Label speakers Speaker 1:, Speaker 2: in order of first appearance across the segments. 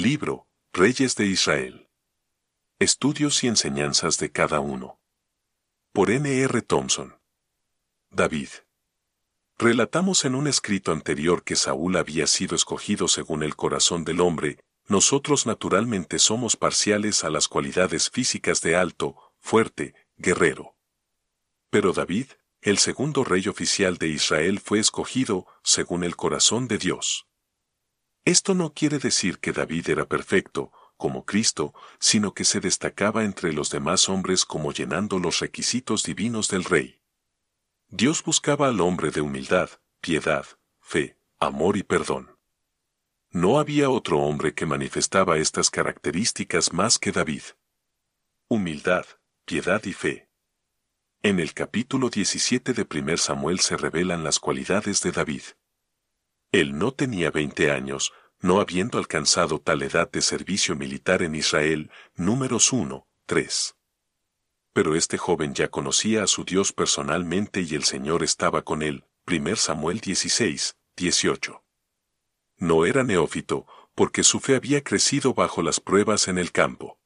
Speaker 1: Libro, Reyes de Israel. Estudios y enseñanzas de cada uno. Por N. R. Thompson. David. Relatamos en un escrito anterior que Saúl había sido escogido según el corazón del hombre, nosotros naturalmente somos parciales a las cualidades físicas de alto, fuerte, guerrero. Pero David, el segundo rey oficial de Israel, fue escogido según el corazón de Dios. Esto no quiere decir que David era perfecto, como Cristo, sino que se destacaba entre los demás hombres como llenando los requisitos divinos del rey. Dios buscaba al hombre de humildad, piedad, fe, amor y perdón. No había otro hombre que manifestaba estas características más que David. Humildad, piedad y fe. En el capítulo 17 de 1 Samuel se revelan las cualidades de David. Él no tenía 20 años, no habiendo alcanzado tal edad de servicio militar en Israel, números 1, 3. Pero este joven ya conocía a su Dios personalmente y el Señor estaba con él, 1 Samuel 16, 18. No era neófito, porque su fe había crecido bajo las pruebas en el campo.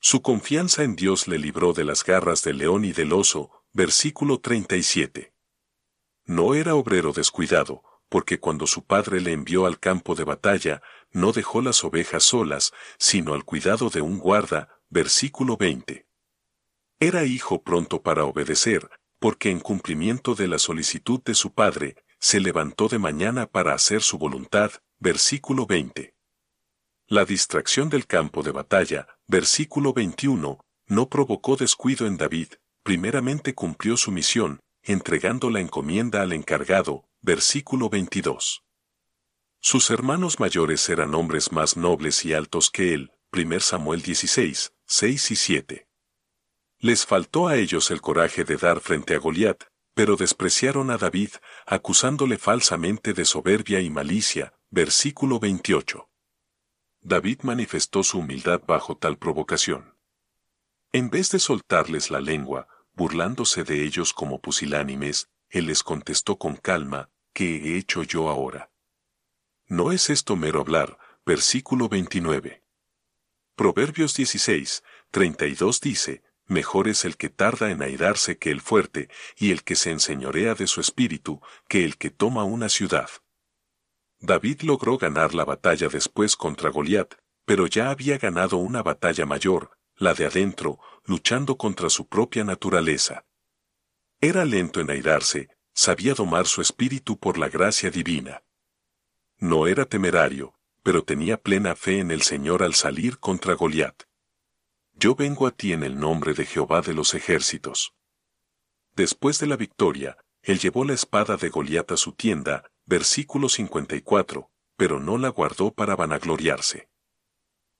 Speaker 1: Su confianza en Dios le libró de las garras del león y del oso, versículo 37. No era obrero descuidado, porque cuando su padre le envió al campo de batalla, no dejó las ovejas solas, sino al cuidado de un guarda, versículo 20. Era hijo pronto para obedecer, porque en cumplimiento de la solicitud de su padre, se levantó de mañana para hacer su voluntad, versículo 20. La distracción del campo de batalla, versículo 21, no provocó descuido en David, primeramente cumplió su misión, entregando la encomienda al encargado, Versículo 22. Sus hermanos mayores eran hombres más nobles y altos que él, 1 Samuel 16, 6 y 7. Les faltó a ellos el coraje de dar frente a Goliat, pero despreciaron a David, acusándole falsamente de soberbia y malicia, versículo 28. David manifestó su humildad bajo tal provocación. En vez de soltarles la lengua, burlándose de ellos como pusilánimes, él les contestó con calma, ¿qué he hecho yo ahora? ¿No es esto mero hablar? Versículo 29. Proverbios 16, 32 dice, Mejor es el que tarda en airarse que el fuerte, y el que se enseñorea de su espíritu, que el que toma una ciudad. David logró ganar la batalla después contra Goliat, pero ya había ganado una batalla mayor, la de adentro, luchando contra su propia naturaleza. Era lento en airarse, sabía domar su espíritu por la gracia divina. No era temerario, pero tenía plena fe en el Señor al salir contra Goliat. Yo vengo a ti en el nombre de Jehová de los ejércitos. Después de la victoria, él llevó la espada de Goliat a su tienda, versículo 54, pero no la guardó para vanagloriarse.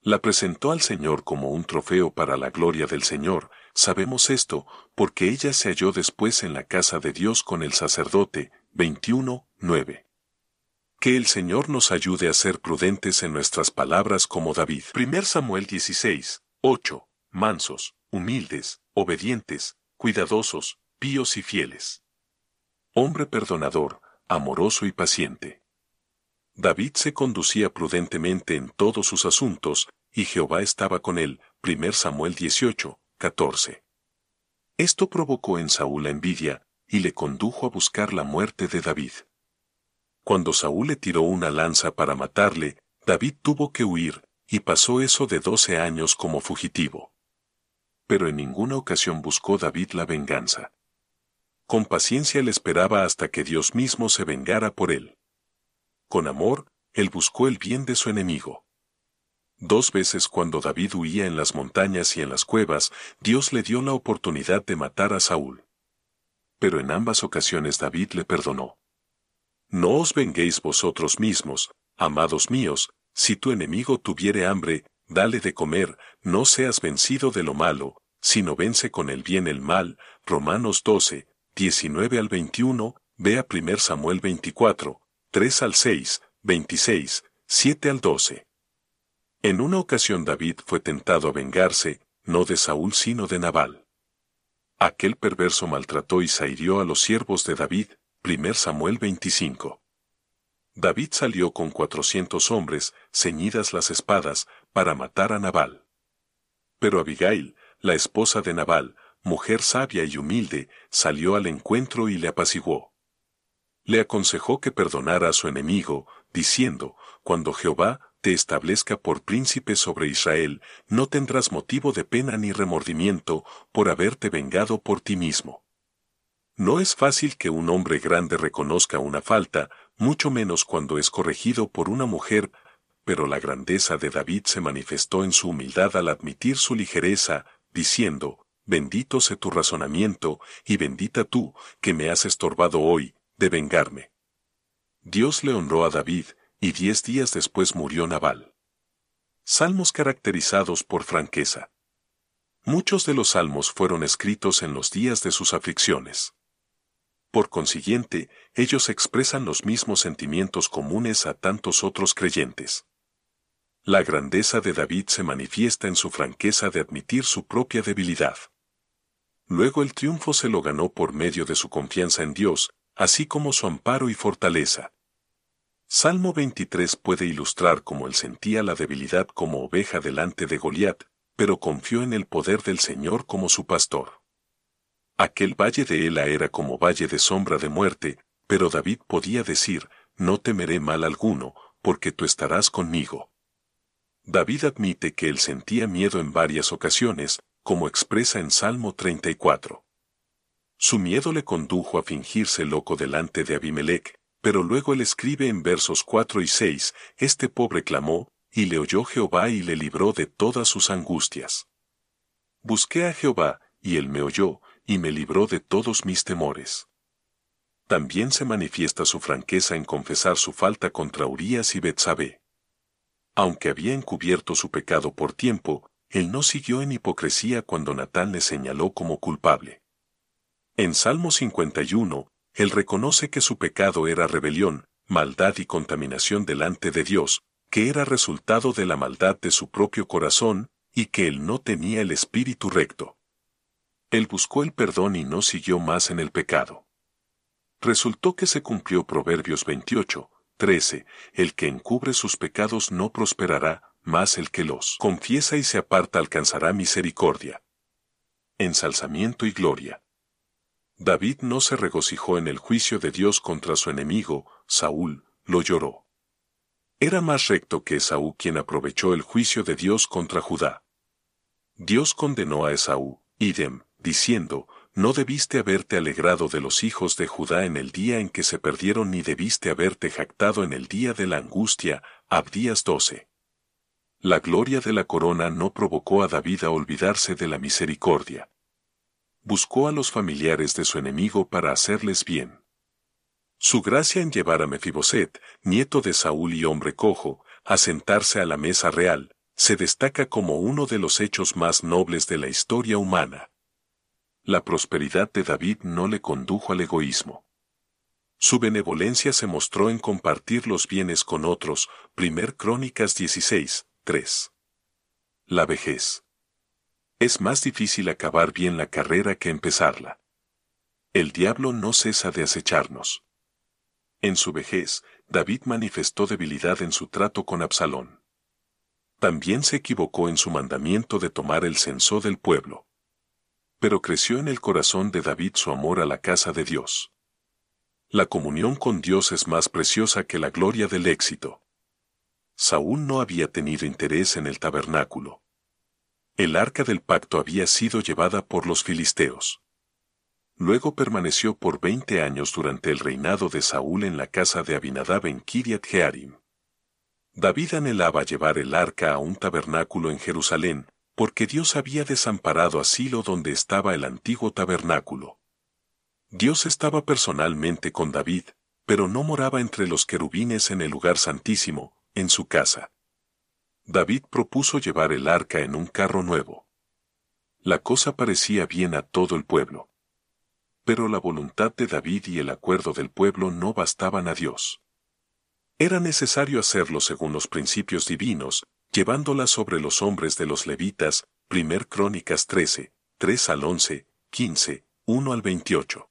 Speaker 1: La presentó al Señor como un trofeo para la gloria del Señor, Sabemos esto, porque ella se halló después en la casa de Dios con el sacerdote, 21, 9. Que el Señor nos ayude a ser prudentes en nuestras palabras como David. 1 Samuel 16, 8. Mansos, humildes, obedientes, cuidadosos, píos y fieles. Hombre perdonador, amoroso y paciente. David se conducía prudentemente en todos sus asuntos, y Jehová estaba con él. 1 Samuel 18, 14. Esto provocó en Saúl la envidia, y le condujo a buscar la muerte de David. Cuando Saúl le tiró una lanza para matarle, David tuvo que huir, y pasó eso de doce años como fugitivo. Pero en ninguna ocasión buscó David la venganza. Con paciencia le esperaba hasta que Dios mismo se vengara por él. Con amor, él buscó el bien de su enemigo. Dos veces cuando David huía en las montañas y en las cuevas, Dios le dio la oportunidad de matar a Saúl. Pero en ambas ocasiones David le perdonó. No os venguéis vosotros mismos, amados míos, si tu enemigo tuviere hambre, dale de comer, no seas vencido de lo malo, sino vence con el bien el mal. Romanos 12, 19 al 21, vea 1 Samuel 24, 3 al 6, 26, 7 al 12. En una ocasión David fue tentado a vengarse, no de Saúl sino de Nabal. Aquel perverso maltrató y zahirió a los siervos de David, 1 Samuel 25. David salió con cuatrocientos hombres, ceñidas las espadas, para matar a Nabal. Pero Abigail, la esposa de Nabal, mujer sabia y humilde, salió al encuentro y le apaciguó. Le aconsejó que perdonara a su enemigo, diciendo, Cuando Jehová establezca por príncipe sobre Israel, no tendrás motivo de pena ni remordimiento por haberte vengado por ti mismo. No es fácil que un hombre grande reconozca una falta, mucho menos cuando es corregido por una mujer, pero la grandeza de David se manifestó en su humildad al admitir su ligereza, diciendo, Bendito sea tu razonamiento, y bendita tú, que me has estorbado hoy, de vengarme. Dios le honró a David, y diez días después murió Nabal. Salmos caracterizados por franqueza. Muchos de los salmos fueron escritos en los días de sus aflicciones. Por consiguiente, ellos expresan los mismos sentimientos comunes a tantos otros creyentes. La grandeza de David se manifiesta en su franqueza de admitir su propia debilidad. Luego el triunfo se lo ganó por medio de su confianza en Dios, así como su amparo y fortaleza. Salmo 23 puede ilustrar cómo él sentía la debilidad como oveja delante de Goliat, pero confió en el poder del Señor como su pastor. Aquel valle de Ela era como valle de sombra de muerte, pero David podía decir, no temeré mal alguno, porque tú estarás conmigo. David admite que él sentía miedo en varias ocasiones, como expresa en Salmo 34. Su miedo le condujo a fingirse loco delante de Abimelech, pero luego él escribe en versos 4 y 6, Este pobre clamó, y le oyó Jehová y le libró de todas sus angustias. Busqué a Jehová, y él me oyó, y me libró de todos mis temores. También se manifiesta su franqueza en confesar su falta contra Urías y Betsabé. Aunque había encubierto su pecado por tiempo, él no siguió en hipocresía cuando Natán le señaló como culpable. En Salmo 51, él reconoce que su pecado era rebelión, maldad y contaminación delante de Dios, que era resultado de la maldad de su propio corazón, y que él no tenía el espíritu recto. Él buscó el perdón y no siguió más en el pecado. Resultó que se cumplió Proverbios 28, 13, el que encubre sus pecados no prosperará, más el que los confiesa y se aparta alcanzará misericordia. Ensalzamiento y gloria. David no se regocijó en el juicio de Dios contra su enemigo, Saúl, lo lloró. Era más recto que Esaú quien aprovechó el juicio de Dios contra Judá. Dios condenó a Esaú, idem, diciendo, no debiste haberte alegrado de los hijos de Judá en el día en que se perdieron ni debiste haberte jactado en el día de la angustia, Abdías 12. La gloria de la corona no provocó a David a olvidarse de la misericordia. Buscó a los familiares de su enemigo para hacerles bien. Su gracia en llevar a Mefiboset, nieto de Saúl y hombre cojo, a sentarse a la mesa real, se destaca como uno de los hechos más nobles de la historia humana la prosperidad de David no le condujo al egoísmo. Su benevolencia se mostró en compartir los bienes con otros, primer Crónicas 16, 3. La vejez. Es más difícil acabar bien la carrera que empezarla. El diablo no cesa de acecharnos. En su vejez, David manifestó debilidad en su trato con Absalón. También se equivocó en su mandamiento de tomar el censo del pueblo pero creció en el corazón de David su amor a la casa de Dios. La comunión con Dios es más preciosa que la gloria del éxito. Saúl no había tenido interés en el tabernáculo. El arca del pacto había sido llevada por los filisteos. Luego permaneció por veinte años durante el reinado de Saúl en la casa de Abinadab en Kiriat Jearim. David anhelaba llevar el arca a un tabernáculo en Jerusalén, porque Dios había desamparado a Silo donde estaba el antiguo tabernáculo. Dios estaba personalmente con David, pero no moraba entre los querubines en el lugar santísimo, en su casa. David propuso llevar el arca en un carro nuevo. La cosa parecía bien a todo el pueblo. Pero la voluntad de David y el acuerdo del pueblo no bastaban a Dios. Era necesario hacerlo según los principios divinos, llevándola sobre los hombres de los levitas, primer Crónicas 13, 3 al 11, 15, 1 al 28.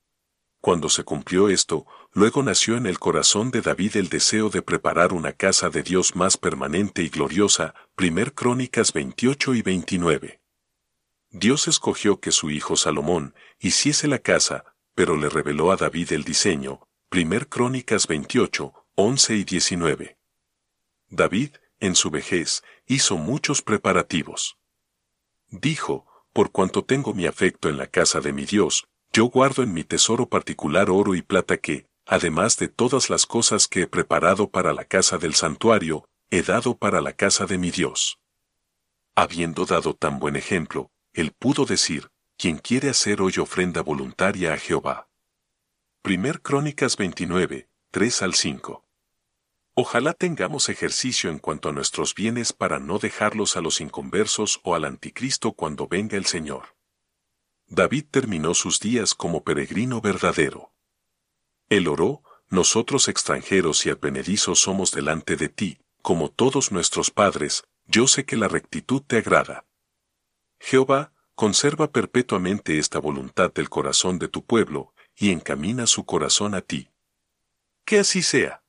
Speaker 1: Cuando se cumplió esto, luego nació en el corazón de David el deseo de preparar una casa de Dios más permanente y gloriosa, 1 Crónicas 28 y 29. Dios escogió que su hijo Salomón hiciese la casa, pero le reveló a David el diseño, 1 Crónicas 28, 11 y 19. David, en su vejez, hizo muchos preparativos. Dijo, por cuanto tengo mi afecto en la casa de mi Dios, yo guardo en mi tesoro particular oro y plata que, además de todas las cosas que he preparado para la casa del santuario, he dado para la casa de mi Dios. Habiendo dado tan buen ejemplo, él pudo decir, quien quiere hacer hoy ofrenda voluntaria a Jehová. Primer Crónicas 29, 3 al 5. Ojalá tengamos ejercicio en cuanto a nuestros bienes para no dejarlos a los inconversos o al anticristo cuando venga el Señor. David terminó sus días como peregrino verdadero. Él oró, nosotros extranjeros y advenedizos somos delante de ti, como todos nuestros padres, yo sé que la rectitud te agrada. Jehová, conserva perpetuamente esta voluntad del corazón de tu pueblo, y encamina su corazón a ti. Que así sea.